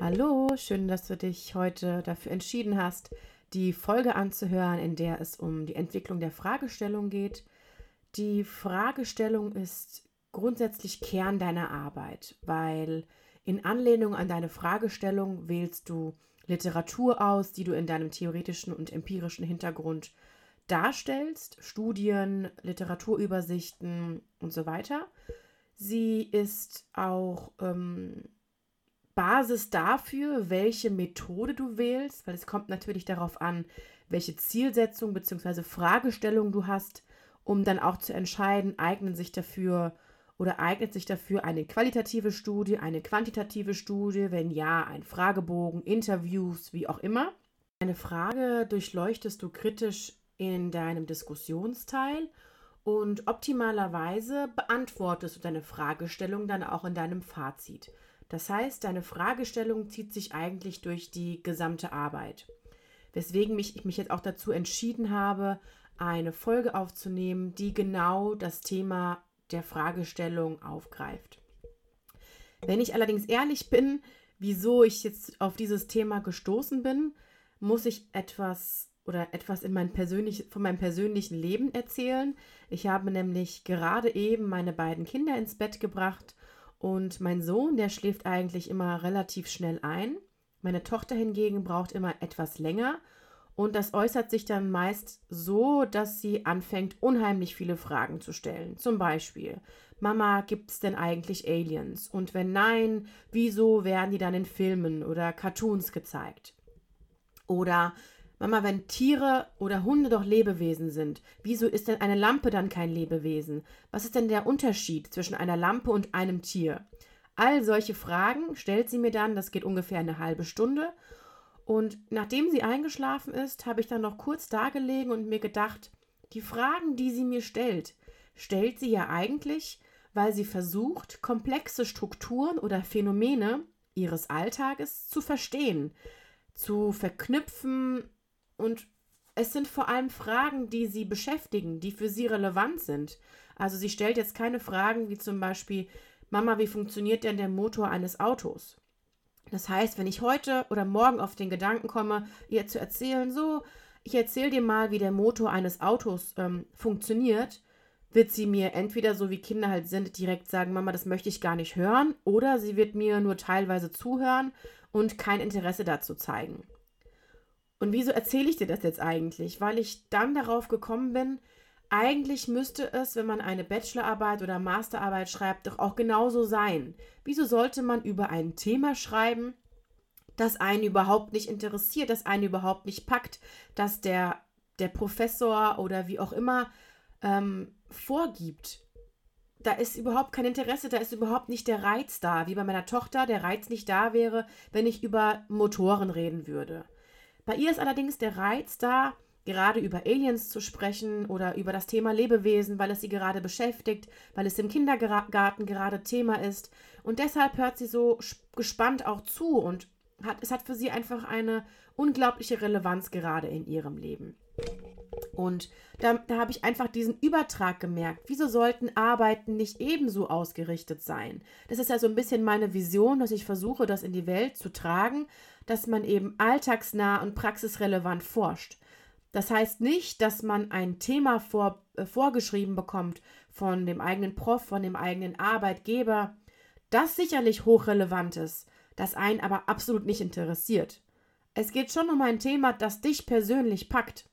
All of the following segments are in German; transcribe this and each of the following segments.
Hallo, schön, dass du dich heute dafür entschieden hast, die Folge anzuhören, in der es um die Entwicklung der Fragestellung geht. Die Fragestellung ist grundsätzlich Kern deiner Arbeit, weil in Anlehnung an deine Fragestellung wählst du Literatur aus, die du in deinem theoretischen und empirischen Hintergrund darstellst, Studien, Literaturübersichten und so weiter. Sie ist auch ähm, Basis dafür, welche Methode du wählst, weil es kommt natürlich darauf an, welche Zielsetzung bzw. Fragestellung du hast, um dann auch zu entscheiden, eignen sich dafür oder eignet sich dafür eine qualitative Studie, eine quantitative Studie, wenn ja, ein Fragebogen, Interviews, wie auch immer. Eine Frage durchleuchtest du kritisch in deinem Diskussionsteil und optimalerweise beantwortest du deine Fragestellung dann auch in deinem Fazit. Das heißt, deine Fragestellung zieht sich eigentlich durch die gesamte Arbeit. Weswegen mich, ich mich jetzt auch dazu entschieden habe, eine Folge aufzunehmen, die genau das Thema der Fragestellung aufgreift. Wenn ich allerdings ehrlich bin, wieso ich jetzt auf dieses Thema gestoßen bin, muss ich etwas oder etwas in mein persönlich, von meinem persönlichen Leben erzählen. Ich habe nämlich gerade eben meine beiden Kinder ins Bett gebracht und mein Sohn, der schläft eigentlich immer relativ schnell ein. Meine Tochter hingegen braucht immer etwas länger. Und das äußert sich dann meist so, dass sie anfängt, unheimlich viele Fragen zu stellen. Zum Beispiel, Mama, gibt es denn eigentlich Aliens? Und wenn nein, wieso werden die dann in Filmen oder Cartoons gezeigt? Oder Mama, wenn Tiere oder Hunde doch Lebewesen sind, wieso ist denn eine Lampe dann kein Lebewesen? Was ist denn der Unterschied zwischen einer Lampe und einem Tier? All solche Fragen stellt sie mir dann, das geht ungefähr eine halbe Stunde. Und nachdem sie eingeschlafen ist, habe ich dann noch kurz dagelegen und mir gedacht, die Fragen, die sie mir stellt, stellt sie ja eigentlich, weil sie versucht, komplexe Strukturen oder Phänomene ihres Alltages zu verstehen, zu verknüpfen und es sind vor allem Fragen, die sie beschäftigen, die für sie relevant sind. Also sie stellt jetzt keine Fragen wie zum Beispiel, Mama, wie funktioniert denn der Motor eines Autos? Das heißt, wenn ich heute oder morgen auf den Gedanken komme, ihr zu erzählen, so, ich erzähle dir mal, wie der Motor eines Autos ähm, funktioniert, wird sie mir entweder so wie Kinder halt sind, direkt sagen, Mama, das möchte ich gar nicht hören, oder sie wird mir nur teilweise zuhören und kein Interesse dazu zeigen. Und wieso erzähle ich dir das jetzt eigentlich? Weil ich dann darauf gekommen bin, eigentlich müsste es, wenn man eine Bachelorarbeit oder Masterarbeit schreibt, doch auch genauso sein. Wieso sollte man über ein Thema schreiben, das einen überhaupt nicht interessiert, das einen überhaupt nicht packt, dass der, der Professor oder wie auch immer ähm, vorgibt? Da ist überhaupt kein Interesse, da ist überhaupt nicht der Reiz da, wie bei meiner Tochter der Reiz nicht da wäre, wenn ich über Motoren reden würde. Bei ihr ist allerdings der Reiz da, gerade über Aliens zu sprechen oder über das Thema Lebewesen, weil es sie gerade beschäftigt, weil es im Kindergarten gerade Thema ist. Und deshalb hört sie so gespannt auch zu und hat, es hat für sie einfach eine unglaubliche Relevanz gerade in ihrem Leben. Und da, habe ich einfach diesen Übertrag gemerkt. Wieso sollten Arbeiten nicht ebenso ausgerichtet sein? Das ist ja so ein bisschen meine Vision, dass ich versuche, das in die Welt zu tragen, dass man eben alltagsnah und praxisrelevant forscht. Das heißt nicht, dass man ein Thema vor, äh, vorgeschrieben bekommt von dem eigenen Prof, von dem eigenen Arbeitgeber, das sicherlich hochrelevant ist, das einen aber absolut nicht interessiert. Es geht schon um ein Thema, das dich persönlich packt.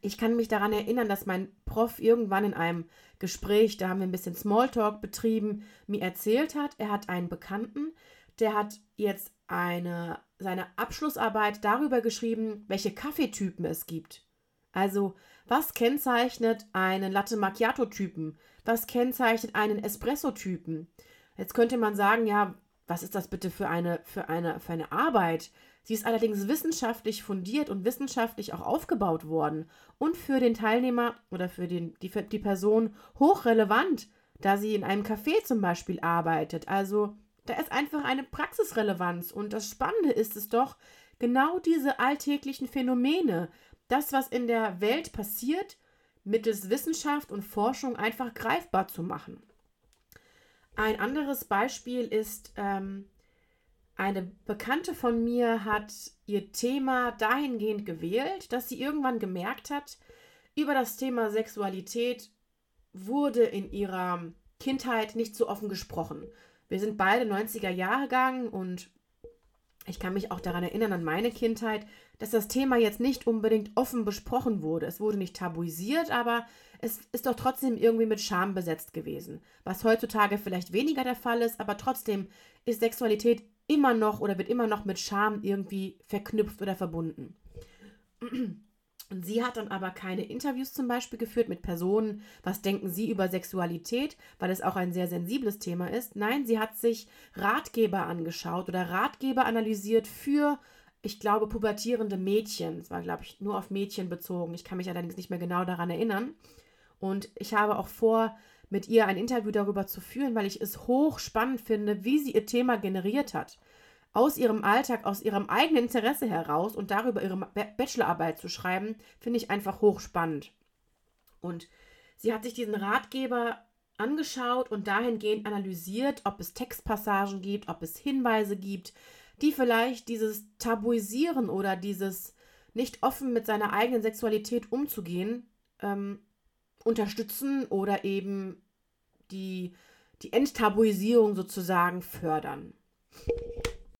Ich kann mich daran erinnern, dass mein Prof irgendwann in einem Gespräch, da haben wir ein bisschen Smalltalk betrieben, mir erzählt hat, er hat einen Bekannten, der hat jetzt eine, seine Abschlussarbeit darüber geschrieben, welche Kaffeetypen es gibt. Also, was kennzeichnet einen Latte Macchiato-Typen? Was kennzeichnet einen Espresso-Typen? Jetzt könnte man sagen, ja, was ist das bitte für eine, für eine, für eine Arbeit? Sie ist allerdings wissenschaftlich fundiert und wissenschaftlich auch aufgebaut worden und für den Teilnehmer oder für den, die, die Person hochrelevant, da sie in einem Café zum Beispiel arbeitet. Also da ist einfach eine Praxisrelevanz. Und das Spannende ist es doch, genau diese alltäglichen Phänomene, das, was in der Welt passiert, mittels Wissenschaft und Forschung einfach greifbar zu machen. Ein anderes Beispiel ist ähm, Eine Bekannte von mir hat ihr Thema dahingehend gewählt, dass sie irgendwann gemerkt hat, über das Thema Sexualität wurde in ihrer Kindheit nicht so offen gesprochen. Wir sind beide 90er Jahre gegangen und ich kann mich auch daran erinnern, an meine Kindheit, dass das Thema jetzt nicht unbedingt offen besprochen wurde. Es wurde nicht tabuisiert, aber es ist doch trotzdem irgendwie mit Scham besetzt gewesen. Was heutzutage vielleicht weniger der Fall ist, aber trotzdem ist Sexualität immer noch oder wird immer noch mit Scham irgendwie verknüpft oder verbunden. Und sie hat dann aber keine Interviews zum Beispiel geführt mit Personen, was denken sie über Sexualität, weil es auch ein sehr sensibles Thema ist. Nein, sie hat sich Ratgeber angeschaut oder Ratgeber analysiert für, ich glaube, pubertierende Mädchen. Es war, glaube ich, nur auf Mädchen bezogen. Ich kann mich allerdings nicht mehr genau daran erinnern. Und ich habe auch vor, mit ihr ein Interview darüber zu führen, weil ich es hochspannend finde, wie sie ihr Thema generiert hat aus ihrem Alltag, aus ihrem eigenen Interesse heraus und darüber ihre Bachelorarbeit zu schreiben, finde ich einfach hochspannend. Und sie hat sich diesen Ratgeber angeschaut und dahingehend analysiert, ob es Textpassagen gibt, ob es Hinweise gibt, die vielleicht dieses Tabuisieren oder dieses nicht offen mit seiner eigenen Sexualität umzugehen ähm, unterstützen oder eben die, die Enttabuisierung sozusagen fördern.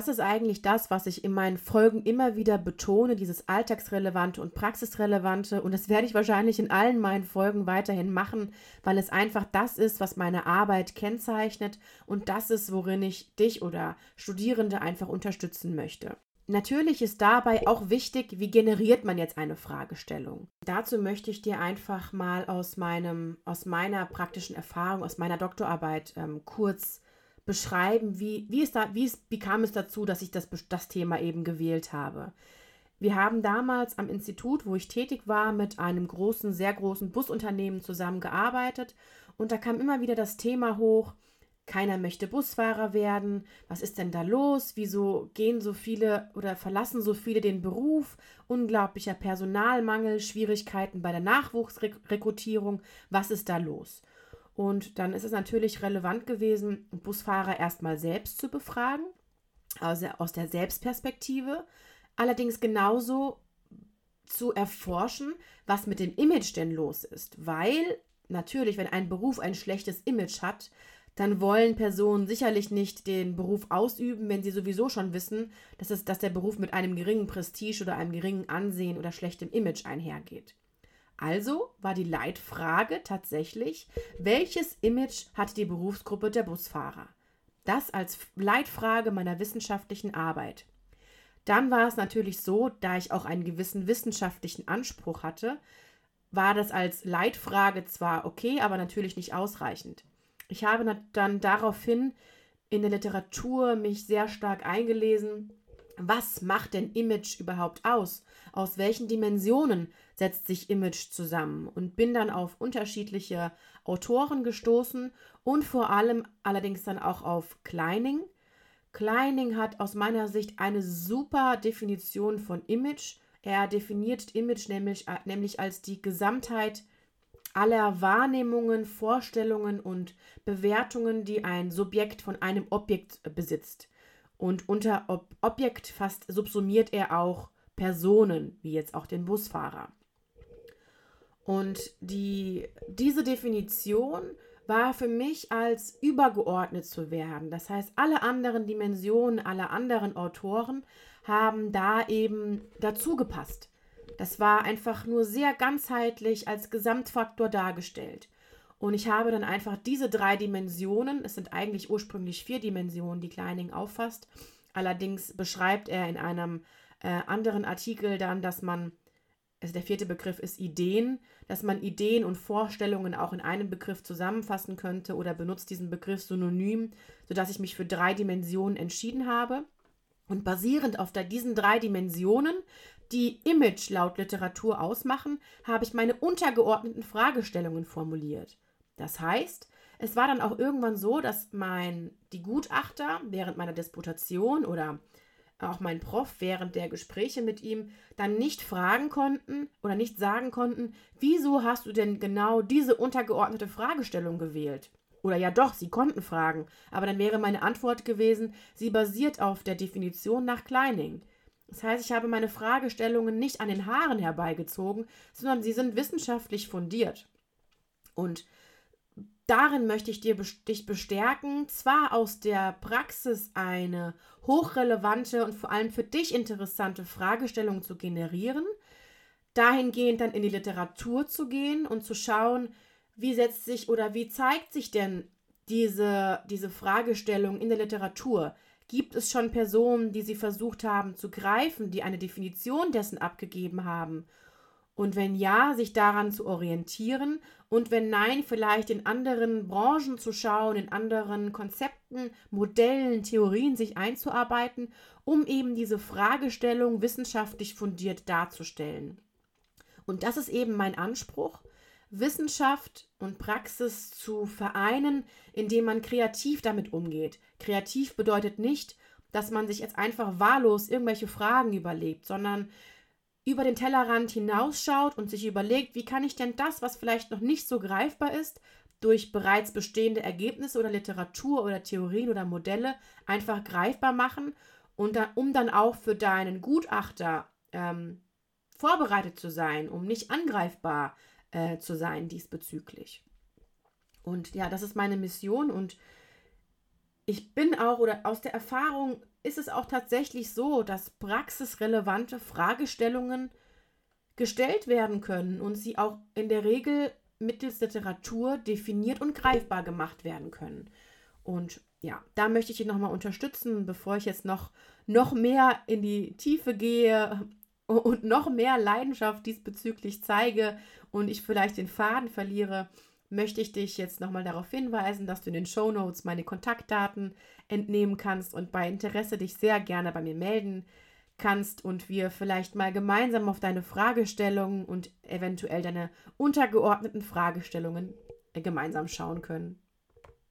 Das ist eigentlich das, was ich in meinen Folgen immer wieder betone, dieses Alltagsrelevante und Praxisrelevante. Und das werde ich wahrscheinlich in allen meinen Folgen weiterhin machen, weil es einfach das ist, was meine Arbeit kennzeichnet und das ist, worin ich dich oder Studierende einfach unterstützen möchte. Natürlich ist dabei auch wichtig, wie generiert man jetzt eine Fragestellung. Dazu möchte ich dir einfach mal aus, meinem, aus meiner praktischen Erfahrung, aus meiner Doktorarbeit ähm, kurz beschreiben, wie, wie, es da, wie, es, wie kam es dazu, dass ich das, das Thema eben gewählt habe. Wir haben damals am Institut, wo ich tätig war, mit einem großen, sehr großen Busunternehmen zusammengearbeitet und da kam immer wieder das Thema hoch, keiner möchte Busfahrer werden. Was ist denn da los? Wieso gehen so viele oder verlassen so viele den Beruf? Unglaublicher Personalmangel, Schwierigkeiten bei der Nachwuchsrekrutierung. Was ist da los? Und dann ist es natürlich relevant gewesen, Busfahrer erstmal selbst zu befragen, also aus der Selbstperspektive. Allerdings genauso zu erforschen, was mit dem Image denn los ist. Weil natürlich, wenn ein Beruf ein schlechtes Image hat, dann wollen Personen sicherlich nicht den Beruf ausüben, wenn sie sowieso schon wissen, dass, es, dass der Beruf mit einem geringen Prestige oder einem geringen Ansehen oder schlechtem Image einhergeht. Also war die Leitfrage tatsächlich, welches Image hat die Berufsgruppe der Busfahrer? Das als Leitfrage meiner wissenschaftlichen Arbeit. Dann war es natürlich so, da ich auch einen gewissen wissenschaftlichen Anspruch hatte, war das als Leitfrage zwar okay, aber natürlich nicht ausreichend. Ich habe dann daraufhin in der Literatur mich sehr stark eingelesen, was macht denn Image überhaupt aus? Aus welchen Dimensionen setzt sich Image zusammen? Und bin dann auf unterschiedliche Autoren gestoßen und vor allem allerdings dann auch auf Kleining. Kleining hat aus meiner Sicht eine super Definition von Image. Er definiert Image nämlich, äh, nämlich als die Gesamtheit aller Wahrnehmungen, Vorstellungen und Bewertungen, die ein Subjekt von einem Objekt besitzt. Und unter Ob Objekt fast subsumiert er auch Personen, wie jetzt auch den Busfahrer. Und die, diese Definition war für mich als übergeordnet zu werden. Das heißt, alle anderen Dimensionen, alle anderen Autoren haben da eben dazu gepasst. Das war einfach nur sehr ganzheitlich als Gesamtfaktor dargestellt. Und ich habe dann einfach diese drei Dimensionen, es sind eigentlich ursprünglich vier Dimensionen, die Kleining auffasst. Allerdings beschreibt er in einem äh, anderen Artikel dann, dass man, also der vierte Begriff ist Ideen, dass man Ideen und Vorstellungen auch in einem Begriff zusammenfassen könnte oder benutzt diesen Begriff synonym, sodass ich mich für drei Dimensionen entschieden habe. Und basierend auf der, diesen drei Dimensionen, die Image laut Literatur ausmachen, habe ich meine untergeordneten Fragestellungen formuliert. Das heißt, es war dann auch irgendwann so, dass mein, die Gutachter während meiner Disputation oder auch mein Prof während der Gespräche mit ihm dann nicht fragen konnten oder nicht sagen konnten, wieso hast du denn genau diese untergeordnete Fragestellung gewählt? Oder ja doch, sie konnten fragen, aber dann wäre meine Antwort gewesen, sie basiert auf der Definition nach Kleining. Das heißt, ich habe meine Fragestellungen nicht an den Haaren herbeigezogen, sondern sie sind wissenschaftlich fundiert. Und darin möchte ich dir, dich bestärken, zwar aus der Praxis eine hochrelevante und vor allem für dich interessante Fragestellung zu generieren, dahingehend dann in die Literatur zu gehen und zu schauen, wie setzt sich oder wie zeigt sich denn diese, diese Fragestellung in der Literatur? Gibt es schon Personen, die sie versucht haben zu greifen, die eine Definition dessen abgegeben haben? Und wenn ja, sich daran zu orientieren und wenn nein, vielleicht in anderen Branchen zu schauen, in anderen Konzepten, Modellen, Theorien sich einzuarbeiten, um eben diese Fragestellung wissenschaftlich fundiert darzustellen. Und das ist eben mein Anspruch, Wissenschaft und Praxis zu vereinen, indem man kreativ damit umgeht. Kreativ bedeutet nicht, dass man sich jetzt einfach wahllos irgendwelche Fragen überlegt, sondern über den Tellerrand hinausschaut und sich überlegt, wie kann ich denn das, was vielleicht noch nicht so greifbar ist, durch bereits bestehende Ergebnisse oder Literatur oder Theorien oder Modelle einfach greifbar machen und dann, um dann auch für deinen Gutachter ähm, vorbereitet zu sein, um nicht angreifbar äh, zu sein diesbezüglich. Und ja, das ist meine Mission und ich bin auch oder aus der Erfahrung ist es auch tatsächlich so, dass praxisrelevante Fragestellungen gestellt werden können und sie auch in der Regel mittels Literatur definiert und greifbar gemacht werden können. Und ja, da möchte ich dich nochmal unterstützen, bevor ich jetzt noch, noch mehr in die Tiefe gehe und noch mehr Leidenschaft diesbezüglich zeige und ich vielleicht den Faden verliere, möchte ich dich jetzt nochmal darauf hinweisen, dass du in den Show Notes meine Kontaktdaten entnehmen kannst und bei Interesse dich sehr gerne bei mir melden kannst und wir vielleicht mal gemeinsam auf deine Fragestellungen und eventuell deine untergeordneten Fragestellungen gemeinsam schauen können.